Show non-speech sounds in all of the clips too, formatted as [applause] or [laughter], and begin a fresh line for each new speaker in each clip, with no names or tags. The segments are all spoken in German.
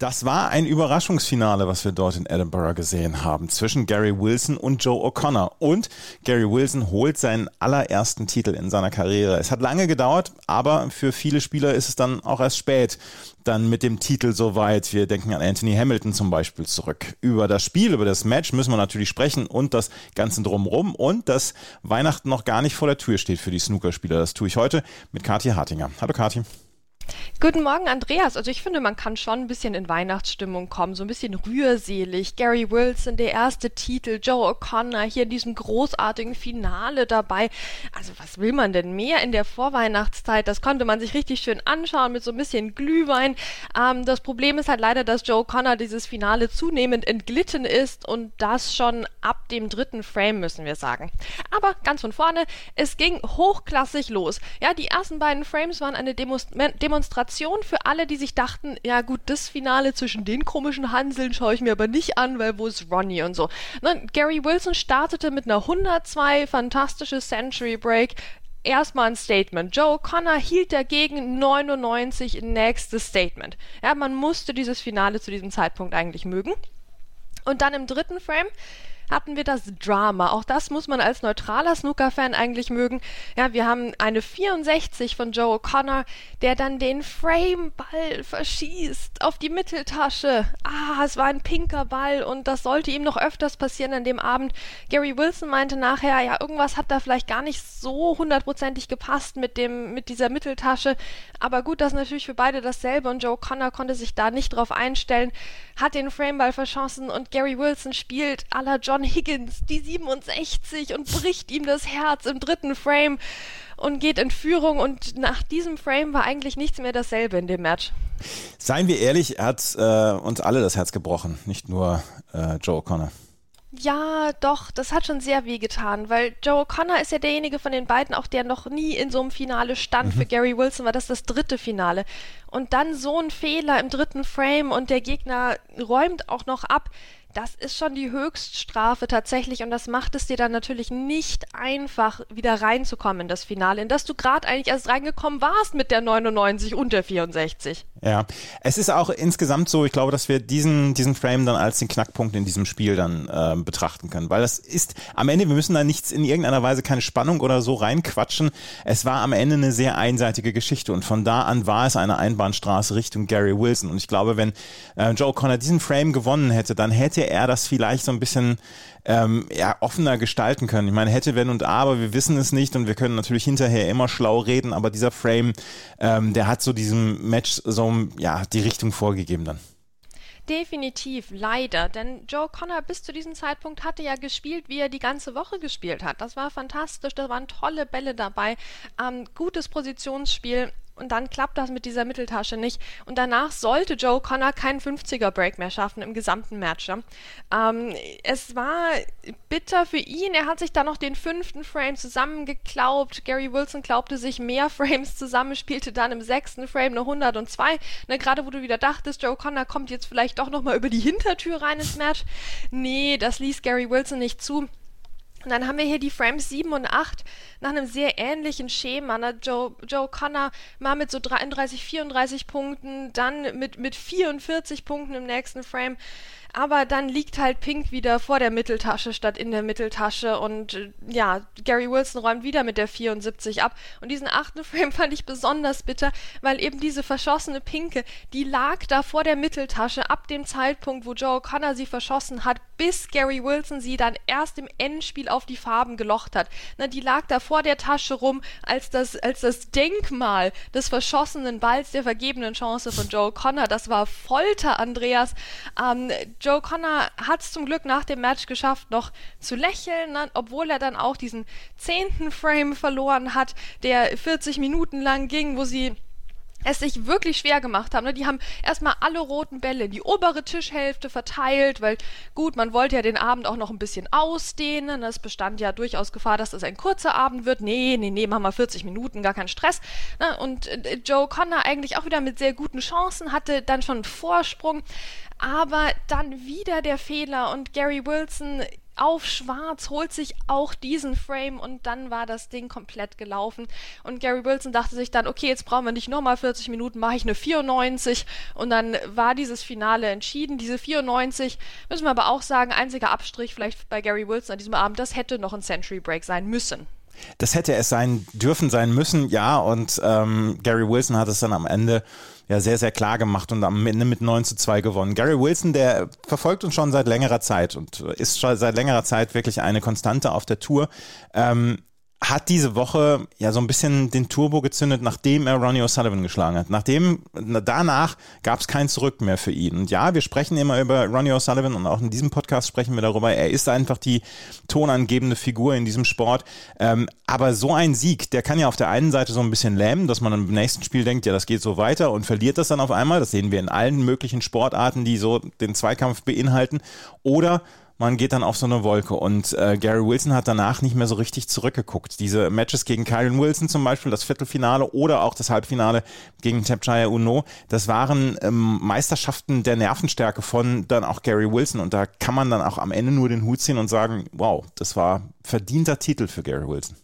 Das war ein Überraschungsfinale, was wir dort in Edinburgh gesehen haben, zwischen Gary Wilson und Joe O'Connor. Und Gary Wilson holt seinen allerersten Titel in seiner Karriere. Es hat lange gedauert, aber für viele Spieler ist es dann auch erst spät, dann mit dem Titel soweit. Wir denken an Anthony Hamilton zum Beispiel zurück. Über das Spiel, über das Match müssen wir natürlich sprechen und das Ganze drumherum und dass Weihnachten noch gar nicht vor der Tür steht für die Snookerspieler. Das tue ich heute mit Kathi Hartinger. Hallo Kathi.
Guten Morgen, Andreas. Also ich finde, man kann schon ein bisschen in Weihnachtsstimmung kommen, so ein bisschen rührselig. Gary Wilson, der erste Titel, Joe O'Connor hier in diesem großartigen Finale dabei. Also was will man denn mehr in der Vorweihnachtszeit? Das konnte man sich richtig schön anschauen mit so ein bisschen Glühwein. Ähm, das Problem ist halt leider, dass Joe O'Connor dieses Finale zunehmend entglitten ist und das schon ab dem dritten Frame, müssen wir sagen. Aber ganz von vorne, es ging hochklassig los. Ja, die ersten beiden Frames waren eine Demonstration Demonstration für alle, die sich dachten, ja gut, das Finale zwischen den komischen Hanseln schaue ich mir aber nicht an, weil wo ist Ronnie und so. Ne, Gary Wilson startete mit einer 102, fantastische Century Break, erstmal ein Statement. Joe Connor hielt dagegen 99 nächstes Statement. Ja, man musste dieses Finale zu diesem Zeitpunkt eigentlich mögen. Und dann im dritten Frame hatten wir das Drama. Auch das muss man als neutraler Snooker-Fan eigentlich mögen. Ja, wir haben eine 64 von Joe O'Connor, der dann den Frame-Ball verschießt auf die Mitteltasche. Ah, es war ein pinker Ball und das sollte ihm noch öfters passieren an dem Abend. Gary Wilson meinte nachher, ja, irgendwas hat da vielleicht gar nicht so hundertprozentig gepasst mit dem, mit dieser Mitteltasche. Aber gut, das ist natürlich für beide dasselbe und Joe O'Connor konnte sich da nicht drauf einstellen, hat den Frameball verschossen und Gary Wilson spielt à la John Higgins die 67 und bricht ihm das Herz im dritten Frame und geht in Führung und nach diesem Frame war eigentlich nichts mehr dasselbe in dem Match.
Seien wir ehrlich, er hat äh, uns alle das Herz gebrochen, nicht nur äh, Joe O'Connor.
Ja, doch, das hat schon sehr weh getan, weil Joe O'Connor ist ja derjenige von den beiden, auch der noch nie in so einem Finale stand. Mhm. Für Gary Wilson war das das dritte Finale. Und dann so ein Fehler im dritten Frame und der Gegner räumt auch noch ab das ist schon die Höchststrafe tatsächlich und das macht es dir dann natürlich nicht einfach, wieder reinzukommen in das Finale, in das du gerade eigentlich erst reingekommen warst mit der 99 und der 64.
Ja, es ist auch insgesamt so, ich glaube, dass wir diesen, diesen Frame dann als den Knackpunkt in diesem Spiel dann äh, betrachten können, weil das ist am Ende, wir müssen da nichts in irgendeiner Weise keine Spannung oder so reinquatschen. Es war am Ende eine sehr einseitige Geschichte und von da an war es eine Einbahnstraße Richtung Gary Wilson und ich glaube, wenn äh, Joe Connor diesen Frame gewonnen hätte, dann hätte er das vielleicht so ein bisschen ähm, ja, offener gestalten können. Ich meine, hätte, wenn und aber, wir wissen es nicht und wir können natürlich hinterher immer schlau reden, aber dieser Frame, ähm, der hat so diesem Match so ja, die Richtung vorgegeben dann.
Definitiv, leider. Denn Joe Connor bis zu diesem Zeitpunkt hatte ja gespielt, wie er die ganze Woche gespielt hat. Das war fantastisch, da waren tolle Bälle dabei, ähm, gutes Positionsspiel und dann klappt das mit dieser Mitteltasche nicht. Und danach sollte Joe Connor keinen 50er Break mehr schaffen im gesamten Match. Ähm, es war bitter für ihn. Er hat sich dann noch den fünften Frame zusammengeklaubt. Gary Wilson glaubte sich mehr Frames zusammen, spielte dann im sechsten Frame eine 102. Ne, Gerade wo du wieder dachtest, Joe Connor kommt jetzt vielleicht doch nochmal über die Hintertür rein ins Match. Nee, das ließ Gary Wilson nicht zu. Und dann haben wir hier die Frames 7 und 8 nach einem sehr ähnlichen Schema. Ne? Joe, Joe Connor mal mit so 33, 34 Punkten, dann mit, mit 44 Punkten im nächsten Frame aber dann liegt halt Pink wieder vor der Mitteltasche statt in der Mitteltasche und äh, ja, Gary Wilson räumt wieder mit der 74 ab und diesen achten Frame [laughs] fand ich besonders bitter, weil eben diese verschossene Pinke, die lag da vor der Mitteltasche ab dem Zeitpunkt, wo Joe Connor sie verschossen hat, bis Gary Wilson sie dann erst im Endspiel auf die Farben gelocht hat. Na, die lag da vor der Tasche rum als das, als das Denkmal des verschossenen Balls der vergebenen Chance von Joe Connor. Das war Folter, Andreas. Ähm, Joe Connor hat es zum Glück nach dem Match geschafft, noch zu lächeln, ne, obwohl er dann auch diesen zehnten Frame verloren hat, der 40 Minuten lang ging, wo sie es sich wirklich schwer gemacht haben. Ne? Die haben erstmal alle roten Bälle in die obere Tischhälfte verteilt, weil gut, man wollte ja den Abend auch noch ein bisschen ausdehnen. Es bestand ja durchaus Gefahr, dass es ein kurzer Abend wird. Nee, nee, nee, machen wir 40 Minuten, gar kein Stress. Ne? Und äh, Joe Connor eigentlich auch wieder mit sehr guten Chancen, hatte dann schon einen Vorsprung. Aber dann wieder der Fehler und Gary Wilson auf schwarz, holt sich auch diesen Frame und dann war das Ding komplett gelaufen. Und Gary Wilson dachte sich dann, okay, jetzt brauchen wir nicht nochmal 40 Minuten, mache ich eine 94 und dann war dieses Finale entschieden. Diese 94, müssen wir aber auch sagen, einziger Abstrich vielleicht bei Gary Wilson an diesem Abend, das hätte noch ein Century Break sein müssen.
Das hätte es sein dürfen, sein müssen, ja. Und ähm, Gary Wilson hat es dann am Ende ja sehr, sehr klar gemacht und am Ende mit 9 zu 2 gewonnen. Gary Wilson, der verfolgt uns schon seit längerer Zeit und ist schon seit längerer Zeit wirklich eine Konstante auf der Tour. Ähm, hat diese Woche ja so ein bisschen den Turbo gezündet, nachdem er Ronnie O'Sullivan geschlagen hat. Nachdem, danach gab es kein Zurück mehr für ihn. Und ja, wir sprechen immer über Ronnie O'Sullivan und auch in diesem Podcast sprechen wir darüber. Er ist einfach die tonangebende Figur in diesem Sport. Ähm, aber so ein Sieg, der kann ja auf der einen Seite so ein bisschen lähmen, dass man im nächsten Spiel denkt, ja, das geht so weiter und verliert das dann auf einmal. Das sehen wir in allen möglichen Sportarten, die so den Zweikampf beinhalten. Oder man geht dann auf so eine Wolke. Und äh, Gary Wilson hat danach nicht mehr so richtig zurückgeguckt. Diese Matches gegen Kyron Wilson zum Beispiel, das Viertelfinale oder auch das Halbfinale gegen Tapchaya Uno, das waren ähm, Meisterschaften der Nervenstärke von dann auch Gary Wilson. Und da kann man dann auch am Ende nur den Hut ziehen und sagen, wow, das war verdienter Titel für Gary Wilson.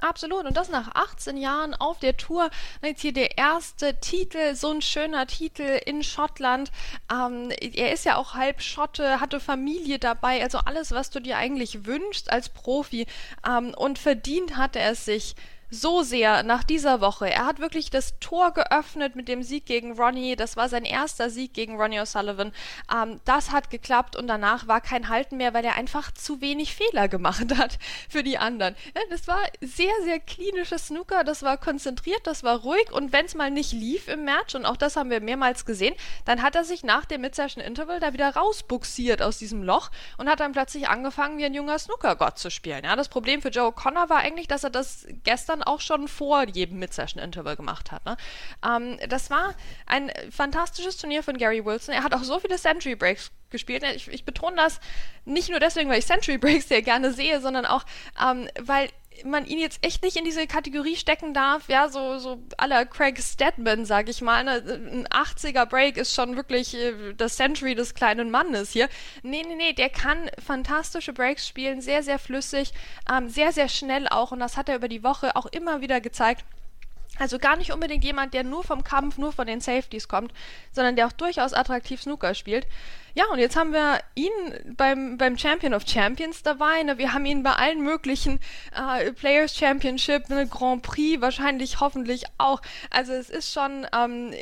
Absolut. Und das nach 18 Jahren auf der Tour. Jetzt hier der erste Titel, so ein schöner Titel in Schottland. Ähm, er ist ja auch halb Schotte, hatte Familie dabei, also alles, was du dir eigentlich wünschst als Profi. Ähm, und verdient hatte er es sich so sehr nach dieser Woche. Er hat wirklich das Tor geöffnet mit dem Sieg gegen Ronnie. Das war sein erster Sieg gegen Ronnie O'Sullivan. Ähm, das hat geklappt und danach war kein Halten mehr, weil er einfach zu wenig Fehler gemacht hat [laughs] für die anderen. Ja, das war sehr, sehr klinisches Snooker. Das war konzentriert, das war ruhig und wenn es mal nicht lief im Match, und auch das haben wir mehrmals gesehen, dann hat er sich nach dem Mid-Session Interval da wieder rausbuxiert aus diesem Loch und hat dann plötzlich angefangen, wie ein junger Snookergott zu spielen. Ja, das Problem für Joe Connor war eigentlich, dass er das gestern dann auch schon vor jedem Mid-Session-Interval gemacht hat. Ne? Ähm, das war ein fantastisches Turnier von Gary Wilson. Er hat auch so viele Century Breaks gespielt. Ich, ich betone das nicht nur deswegen, weil ich Century Breaks sehr gerne sehe, sondern auch, ähm, weil man ihn jetzt echt nicht in diese Kategorie stecken darf, ja, so, so aller Craig Stedman, sag ich mal. Ne? Ein 80er Break ist schon wirklich äh, das Century des kleinen Mannes hier. Nee, nee, nee, der kann fantastische Breaks spielen, sehr, sehr flüssig, ähm, sehr, sehr schnell auch und das hat er über die Woche auch immer wieder gezeigt. Also gar nicht unbedingt jemand, der nur vom Kampf, nur von den Safeties kommt, sondern der auch durchaus attraktiv Snooker spielt. Ja, und jetzt haben wir ihn beim, beim Champion of Champions dabei. Ne? Wir haben ihn bei allen möglichen äh, Players Championship, ne? Grand Prix, wahrscheinlich, hoffentlich auch. Also es ist schon, ähm,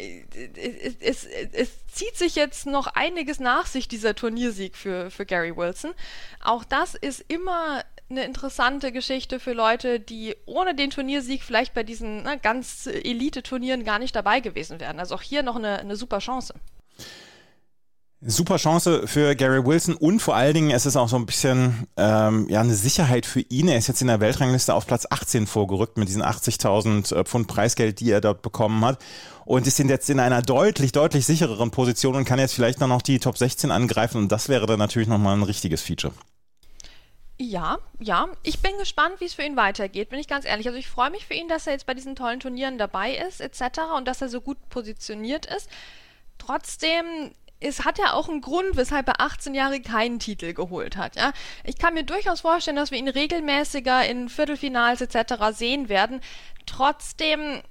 es, es, es zieht sich jetzt noch einiges nach sich, dieser Turniersieg für, für Gary Wilson. Auch das ist immer eine interessante Geschichte für Leute, die ohne den Turniersieg vielleicht bei diesen ne, ganz Elite-Turnieren gar nicht dabei gewesen wären. Also auch hier noch eine, eine super Chance.
Super Chance für Gary Wilson und vor allen Dingen es ist auch so ein bisschen ähm, ja eine Sicherheit für ihn. Er ist jetzt in der Weltrangliste auf Platz 18 vorgerückt mit diesen 80.000 äh, Pfund Preisgeld, die er dort bekommen hat und ist jetzt in einer deutlich deutlich sichereren Position und kann jetzt vielleicht noch die Top 16 angreifen und das wäre dann natürlich noch mal ein richtiges Feature.
Ja, ja. Ich bin gespannt, wie es für ihn weitergeht, bin ich ganz ehrlich. Also ich freue mich für ihn, dass er jetzt bei diesen tollen Turnieren dabei ist, etc. und dass er so gut positioniert ist. Trotzdem es hat ja auch einen Grund, weshalb er 18 Jahre keinen Titel geholt hat. Ja? Ich kann mir durchaus vorstellen, dass wir ihn regelmäßiger in Viertelfinals etc. sehen werden. Trotzdem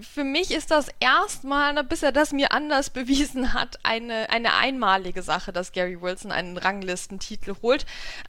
für mich ist das erstmal, bis er das mir anders [laughs] bewiesen hat, eine, eine einmalige Sache, dass Gary Wilson einen Ranglistentitel holt.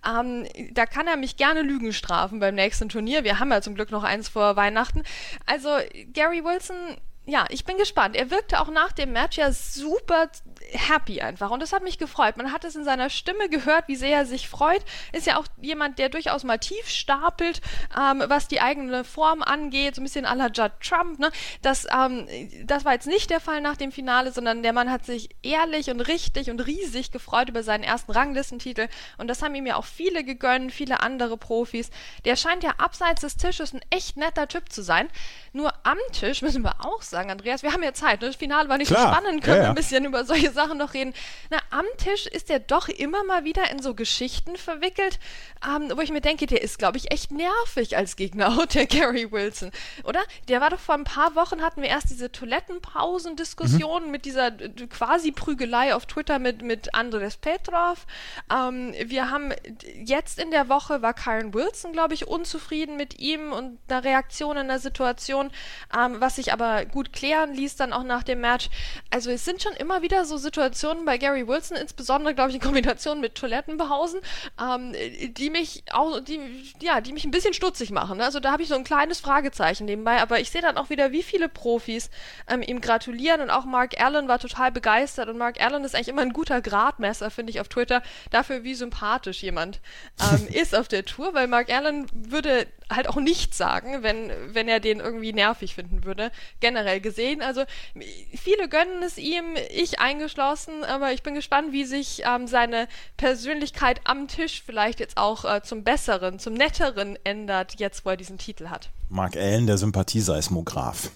Ähm, da kann er mich gerne Lügen strafen beim nächsten Turnier. Wir haben ja zum Glück noch eins vor Weihnachten. Also Gary Wilson ja, ich bin gespannt. Er wirkte auch nach dem Match ja super happy einfach. Und das hat mich gefreut. Man hat es in seiner Stimme gehört, wie sehr er sich freut. Ist ja auch jemand, der durchaus mal tief stapelt, ähm, was die eigene Form angeht. So ein bisschen à la Judd Trump. Ne? Das, ähm, das war jetzt nicht der Fall nach dem Finale, sondern der Mann hat sich ehrlich und richtig und riesig gefreut über seinen ersten Ranglistentitel. Und das haben ihm ja auch viele gegönnt, viele andere Profis. Der scheint ja abseits des Tisches ein echt netter Typ zu sein. Nur am Tisch [laughs] müssen wir auch sagen, Andreas, wir haben ja Zeit. Ne? Das Finale war nicht
Klar.
so spannend, können
Ja,
wir
ja.
ein bisschen über solche Sachen noch reden. Na, am Tisch ist er doch immer mal wieder in so Geschichten verwickelt, ähm, wo ich mir denke, der ist, glaube ich, echt nervig als Gegner, [laughs] der Gary Wilson, oder? Der war doch vor ein paar Wochen, hatten wir erst diese Toilettenpausen-Diskussion
Mhm.
mit dieser äh, quasi Prügelei auf Twitter mit, mit Andres Petrov. Ähm, wir haben jetzt in der Woche war Karen Wilson, glaube ich, unzufrieden mit ihm und einer Reaktion in der Situation, ähm, was sich aber gut klären ließ dann auch nach dem Match. Also es sind schon immer wieder so Situationen bei Gary Wilson, insbesondere glaube ich in Kombination mit Toilettenpausen, ähm, die mich auch, die, ja, die mich ein bisschen stutzig machen. Also da habe ich so ein kleines Fragezeichen nebenbei, aber ich sehe dann auch wieder, wie viele Profis ähm, ihm gratulieren und auch Mark Allen war total begeistert und Mark Allen ist eigentlich immer ein guter Gradmesser, finde ich, auf Twitter, dafür, wie sympathisch jemand ähm, [laughs] ist auf der Tour, weil Mark Allen würde halt auch nichts sagen, wenn, wenn er den irgendwie nervig finden würde, generell gesehen. Also viele gönnen es ihm, ich eingeschlossen, aber ich bin gespannt, wie sich ähm, seine Persönlichkeit am Tisch vielleicht jetzt auch äh, zum Besseren, zum Netteren ändert, jetzt wo er diesen Titel hat.
Mark Allen, der Sympathieseismograph.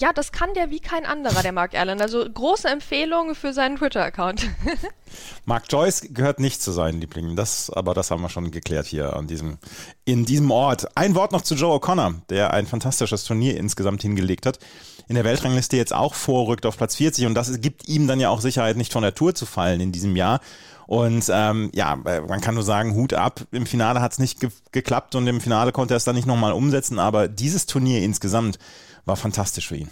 Ja, das kann der wie kein anderer, der Mark Allen. Also große Empfehlung für seinen Twitter-Account. [laughs]
Mark Joyce gehört nicht zu seinen Lieblingen. Das, aber das haben wir schon geklärt hier an diesem, in diesem Ort. Ein Wort noch zu Joe O'Connor, der ein fantastisches Turnier insgesamt hingelegt hat. In der Weltrangliste jetzt auch vorrückt auf Platz 40 und das gibt ihm dann ja auch Sicherheit, nicht von der Tour zu fallen in diesem Jahr. Und ähm, ja, man kann nur sagen, Hut ab. Im Finale hat es nicht ge geklappt und im Finale konnte er es dann nicht nochmal umsetzen. Aber dieses Turnier insgesamt war fantastisch für ihn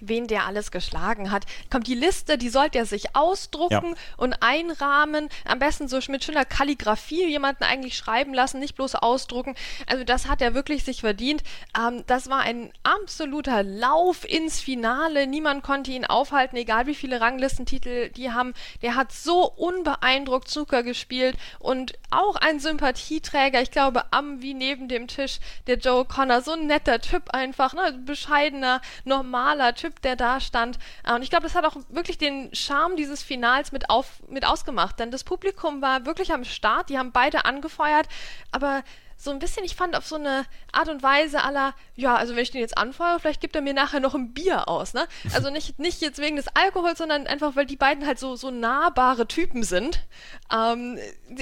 wen der alles geschlagen hat. Kommt die Liste, die sollte er sich ausdrucken
Ja.
und einrahmen. Am besten so mit schöner Kalligrafie jemanden eigentlich schreiben lassen, nicht bloß ausdrucken. Also das hat er wirklich sich verdient. Ähm, das war ein absoluter Lauf ins Finale. Niemand konnte ihn aufhalten, egal wie viele Ranglistentitel die haben. Der hat so unbeeindruckt Zucker gespielt und auch ein Sympathieträger. Ich glaube, am wie neben dem Tisch der Joe Connor. So ein netter Typ einfach, ne? bescheidener, normaler Typ, der da stand. Äh, Und ich glaube, das hat auch wirklich den Charme dieses Finals mit, auf, mit ausgemacht. Denn das Publikum war wirklich am Start. Die haben beide angefeuert. Aber so ein bisschen, ich fand auf so eine Art und Weise aller, ja, also wenn ich den jetzt anfeuere, vielleicht gibt er mir nachher noch ein Bier aus, ne? Also nicht, [laughs] nicht jetzt wegen des Alkohols, sondern einfach, weil die beiden halt so, so nahbare Typen sind. Ähm,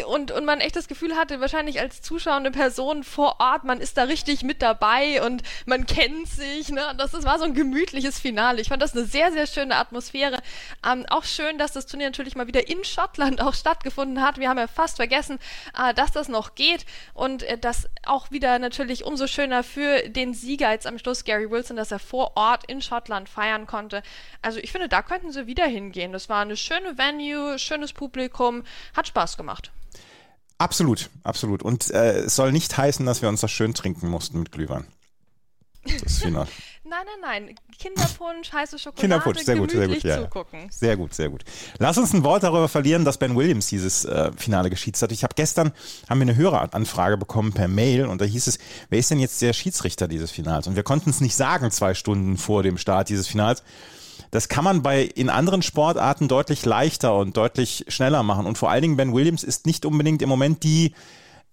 und, und man echt das Gefühl hatte, wahrscheinlich als zuschauende Person vor Ort, man ist da richtig mit dabei und man kennt sich, ne? Das, das war so ein gemütliches Finale. Ich fand das eine sehr, sehr schöne Atmosphäre. Ähm, auch schön, dass das Turnier natürlich mal wieder in Schottland [laughs] auch stattgefunden hat. Wir haben ja fast vergessen, äh, dass das noch geht und äh, das auch wieder natürlich umso schöner für den Sieger jetzt am Schluss, Gary Wilson, dass er vor Ort in Schottland feiern konnte. Also ich finde, da könnten sie wieder hingehen. Das war eine schöne Venue, schönes Publikum, hat Spaß gemacht.
Absolut, absolut. Und äh, es soll nicht heißen, dass wir uns das schön trinken mussten mit Glühwein. Das Finale. [laughs]
Nein, nein, nein. Kinderpunsch, heiße Schokolade,
Kinderpunsch, sehr gut, sehr gut. Ja, ja.
zugucken.
Sehr gut, sehr gut. Lass uns ein Wort darüber verlieren, dass Ben Williams dieses äh, Finale geschießt hat. Ich habe gestern haben wir eine Höreranfrage bekommen per Mail und da hieß es, wer ist denn jetzt der Schiedsrichter dieses Finals? Und wir konnten es nicht sagen zwei Stunden vor dem Start dieses Finals. Das kann man bei in anderen Sportarten deutlich leichter und deutlich schneller machen. Und vor allen Dingen Ben Williams ist nicht unbedingt im Moment die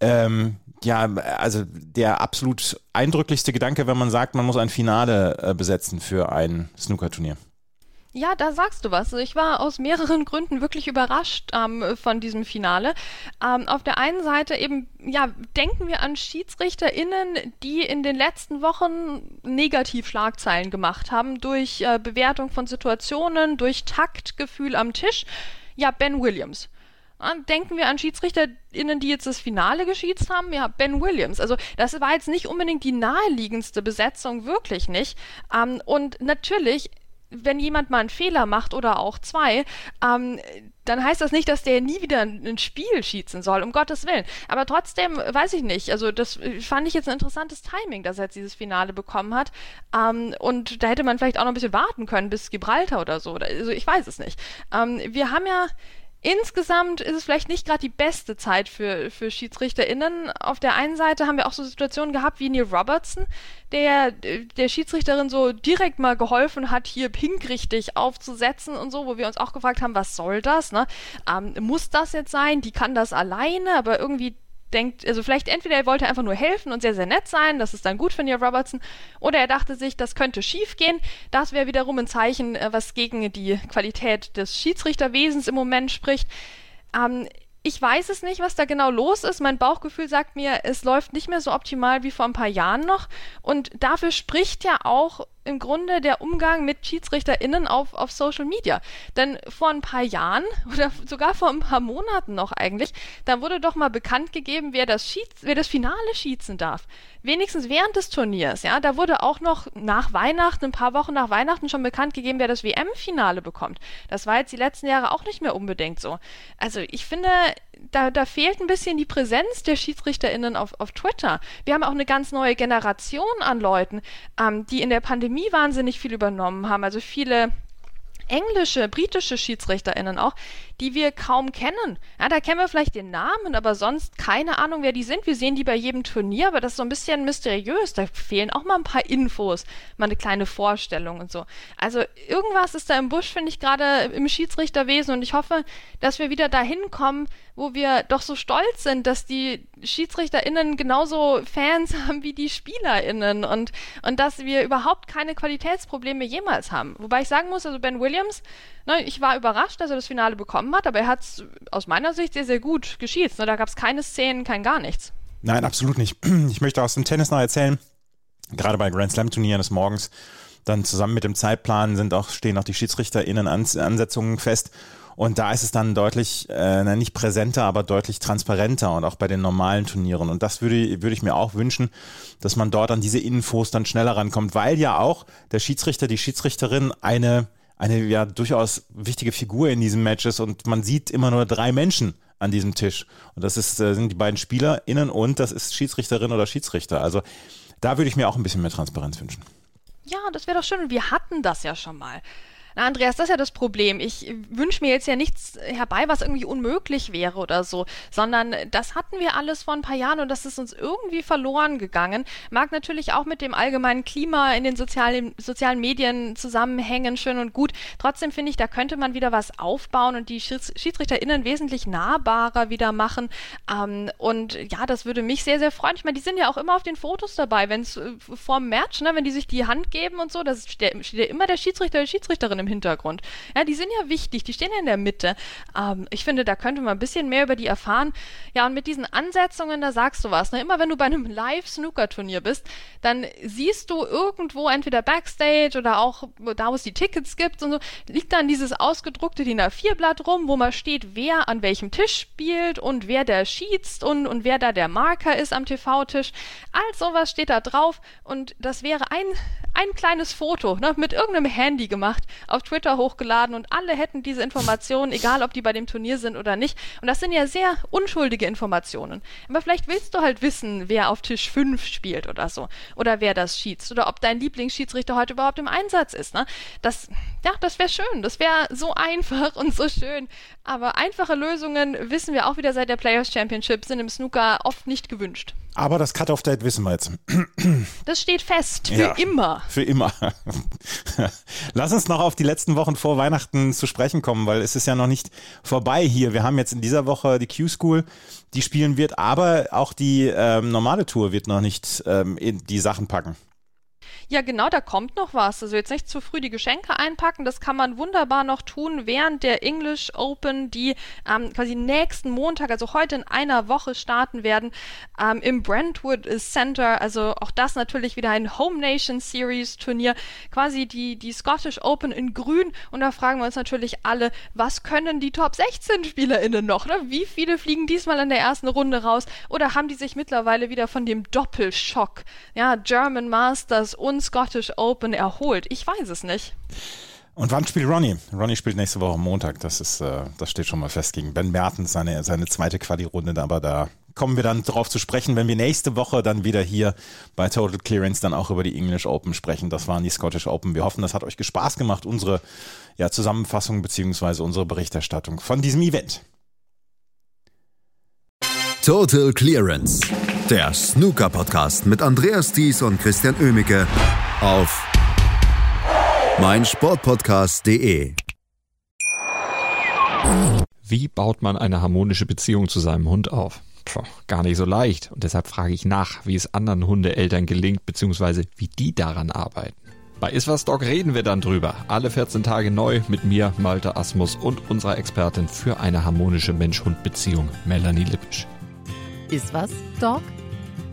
ähm, ja, also der absolut eindrücklichste Gedanke, wenn man sagt, man muss ein Finale äh, besetzen für ein Snookerturnier.
Ja, da sagst du was. Also ich war aus mehreren Gründen wirklich überrascht ähm, von diesem Finale. Ähm, auf der einen Seite eben, ja, denken wir an SchiedsrichterInnen, die in den letzten Wochen Negativschlagzeilen gemacht haben durch äh, Bewertung von Situationen, durch Taktgefühl am Tisch. Ja, Ben Williams. Dann denken wir an SchiedsrichterInnen, die jetzt das Finale geschießt haben. Ja, Ben Williams. Also das war jetzt nicht unbedingt die naheliegendste Besetzung, wirklich nicht. Ähm, und natürlich wenn jemand mal einen Fehler macht oder auch zwei, ähm, dann heißt das nicht, dass der nie wieder ein Spiel schießen soll, um Gottes Willen. Aber trotzdem, weiß ich nicht, also das fand ich jetzt ein interessantes Timing, dass er jetzt dieses Finale bekommen hat. Ähm, und da hätte man vielleicht auch noch ein bisschen warten können bis Gibraltar oder so. Also ich weiß es nicht. Ähm, wir haben ja Insgesamt ist es vielleicht nicht gerade die beste Zeit für, für SchiedsrichterInnen. Auf der einen Seite haben wir auch so Situationen gehabt wie Neil Robertson, der der Schiedsrichterin so direkt mal geholfen hat, hier Pink richtig aufzusetzen und so, wo wir uns auch gefragt haben, was soll das? Ne? Ähm, muss das jetzt sein? Die kann das alleine, aber irgendwie denkt, also vielleicht entweder er wollte einfach nur helfen und sehr, sehr nett sein, das ist dann gut für Neil Robertson, oder er dachte sich, das könnte schief gehen. Das wäre wiederum ein Zeichen, äh, was gegen die Qualität des Schiedsrichterwesens im Moment spricht. Ähm, ich weiß es nicht, was da genau los ist. Mein Bauchgefühl sagt mir, es läuft nicht mehr so optimal wie vor ein paar Jahren noch. Und dafür spricht ja auch im Grunde der Umgang mit SchiedsrichterInnen auf, auf Social Media. Denn vor ein paar Jahren [laughs] oder sogar vor ein paar Monaten noch eigentlich, da wurde doch mal bekannt gegeben, wer das, Schieds, wer das Finale schießen darf. Wenigstens während des Turniers, ja. Da wurde auch noch nach Weihnachten, ein paar Wochen nach Weihnachten schon bekannt gegeben, wer das WM-Finale bekommt. Das war jetzt die letzten Jahre auch nicht mehr unbedingt so. Also ich finde, da, da fehlt ein bisschen die Präsenz der SchiedsrichterInnen auf, auf Twitter. Wir haben auch eine ganz neue Generation an Leuten, ähm, die in der Pandemie wahnsinnig viel übernommen haben. Also viele englische, britische SchiedsrichterInnen auch, die wir kaum kennen. Ja, da kennen wir vielleicht den Namen, aber sonst keine Ahnung, wer die sind. Wir sehen die bei jedem Turnier, aber das ist so ein bisschen mysteriös. Da fehlen auch mal ein paar Infos, mal eine kleine Vorstellung und so. Also irgendwas ist da im Busch, finde ich, gerade im Schiedsrichterwesen und ich hoffe, dass wir wieder dahin kommen, wo wir doch so stolz sind, dass die SchiedsrichterInnen genauso Fans [laughs] haben wie die SpielerInnen und, und dass wir überhaupt keine Qualitätsprobleme jemals haben. Wobei ich sagen muss, also Ben Williams, ne, ich war überrascht, dass er das Finale bekommen hat, aber er hat es aus meiner Sicht sehr, sehr gut geschießt. Ne, da gab es keine Szenen, kein gar nichts.
Nein, absolut nicht. [clears throat] Ich möchte aus dem Tennis noch erzählen, gerade bei Grand Slam Turnieren des Morgens, dann zusammen mit dem Zeitplan sind auch, stehen auch die SchiedsrichterInnen Ansetzungen fest. Und da ist es dann deutlich, äh, nicht präsenter, aber deutlich transparenter und auch bei den normalen Turnieren. Und das würde, würde ich mir auch wünschen, dass man dort an diese Infos dann schneller rankommt, weil ja auch der Schiedsrichter, die Schiedsrichterin eine, eine ja durchaus wichtige Figur in diesem Match ist und man sieht immer nur drei Menschen an diesem Tisch. Und das ist, äh, sind die beiden SpielerInnen und das ist Schiedsrichterin oder Schiedsrichter. Also da würde ich mir auch ein bisschen mehr Transparenz wünschen.
Ja, das wäre doch schön. Wir hatten das ja schon mal. Na, Andreas, das ist ja das Problem. Ich wünsche mir jetzt ja nichts herbei, was irgendwie unmöglich wäre oder so, sondern das hatten wir alles vor ein paar Jahren und das ist uns irgendwie verloren gegangen. Mag natürlich auch mit dem allgemeinen Klima in den sozialen, sozialen Medien zusammenhängen, schön und gut. Trotzdem finde ich, da könnte man wieder was aufbauen und die SchiedsrichterInnen wesentlich nahbarer wieder machen. Ähm, und ja, das würde mich sehr, sehr freuen. Ich meine, die sind ja auch immer auf den Fotos dabei, wenn es äh, vorm Match, ne, wenn die sich die Hand geben und so, da steht ja immer der Schiedsrichter, die Schiedsrichterin im Hintergrund. Ja, die sind ja wichtig, die stehen ja in der Mitte. Ähm, ich finde, da könnte man ein bisschen mehr über die erfahren. Ja, und mit diesen Ansetzungen, da sagst du was. Ne? Immer wenn du bei einem [laughs] Live-Snooker-Turnier bist, dann siehst du irgendwo entweder Backstage oder auch da, wo es die Tickets gibt und so, liegt dann dieses ausgedruckte DIN A4-Blatt rum, wo mal steht, wer an welchem Tisch spielt und wer der schießt und, und wer da der Marker ist am TV-Tisch. All sowas steht da drauf und das wäre ein, ein kleines Foto ne, mit irgendeinem Handy gemacht auf Twitter hochgeladen und alle hätten diese Informationen, egal ob die bei dem Turnier sind oder nicht. Und das sind ja sehr unschuldige Informationen. Aber vielleicht willst du halt wissen, wer auf Tisch 5 spielt oder so. Oder wer das schießt. Oder ob dein Lieblingsschiedsrichter heute überhaupt im Einsatz ist. Ne? Das, ja, das wäre schön. Das wäre so einfach und so schön. Aber einfache Lösungen, wissen wir auch wieder seit der Players Championship, sind im Snooker oft nicht gewünscht.
Aber das Cut-Off-Date wissen wir jetzt. [clears throat]
Das steht fest, für ja, immer.
Für immer. [laughs] Lass uns noch auf die letzten Wochen vor Weihnachten zu sprechen kommen, weil es ist ja noch nicht vorbei hier. Wir haben jetzt in dieser Woche die Q-School, die spielen wird, aber auch die ähm, normale Tour wird noch nicht ähm, in die Sachen packen.
Ja, genau, da kommt noch was. Also jetzt nicht zu früh die Geschenke einpacken, das kann man wunderbar noch tun während der English Open, die ähm, quasi nächsten Montag, also heute in einer Woche starten werden, ähm, im Brentwood Center. Also auch das natürlich wieder ein Home Nation Series Turnier, quasi die, die Scottish Open in grün. Und da fragen wir uns natürlich alle, was können die Top 16 SpielerInnen noch? Ne? Wie viele fliegen diesmal in der ersten Runde raus? Oder haben die sich mittlerweile wieder von dem Doppelschock, ja, German Masters und Scottish Open erholt? Ich weiß es nicht.
Und wann spielt Ronnie? Ronnie spielt nächste Woche Montag. Das ist, äh, das steht schon mal fest gegen Ben Mertens, seine, seine zweite Quali-Runde. Aber da kommen wir dann drauf zu sprechen, wenn wir nächste Woche dann wieder hier bei Total Clearance dann auch über die English Open sprechen. Das waren die Scottish Open. Wir hoffen, das hat euch Spaß gemacht, unsere ja, Zusammenfassung beziehungsweise unsere Berichterstattung von diesem Event.
Total Clearance, der Snooker-Podcast mit Andreas Thies und Christian Oemicke auf meinsportpodcast.de.
Wie baut man eine harmonische Beziehung zu seinem Hund auf? Puh, gar nicht so leicht. Und deshalb frage ich nach, wie es anderen Hundeeltern gelingt, beziehungsweise wie die daran arbeiten. Bei Iswas Dog reden wir dann drüber. Alle 14 Tage neu mit mir, Malte Asmus und unserer Expertin für eine harmonische Mensch-Hund-Beziehung, Melanie Lippisch.
Iswas Dog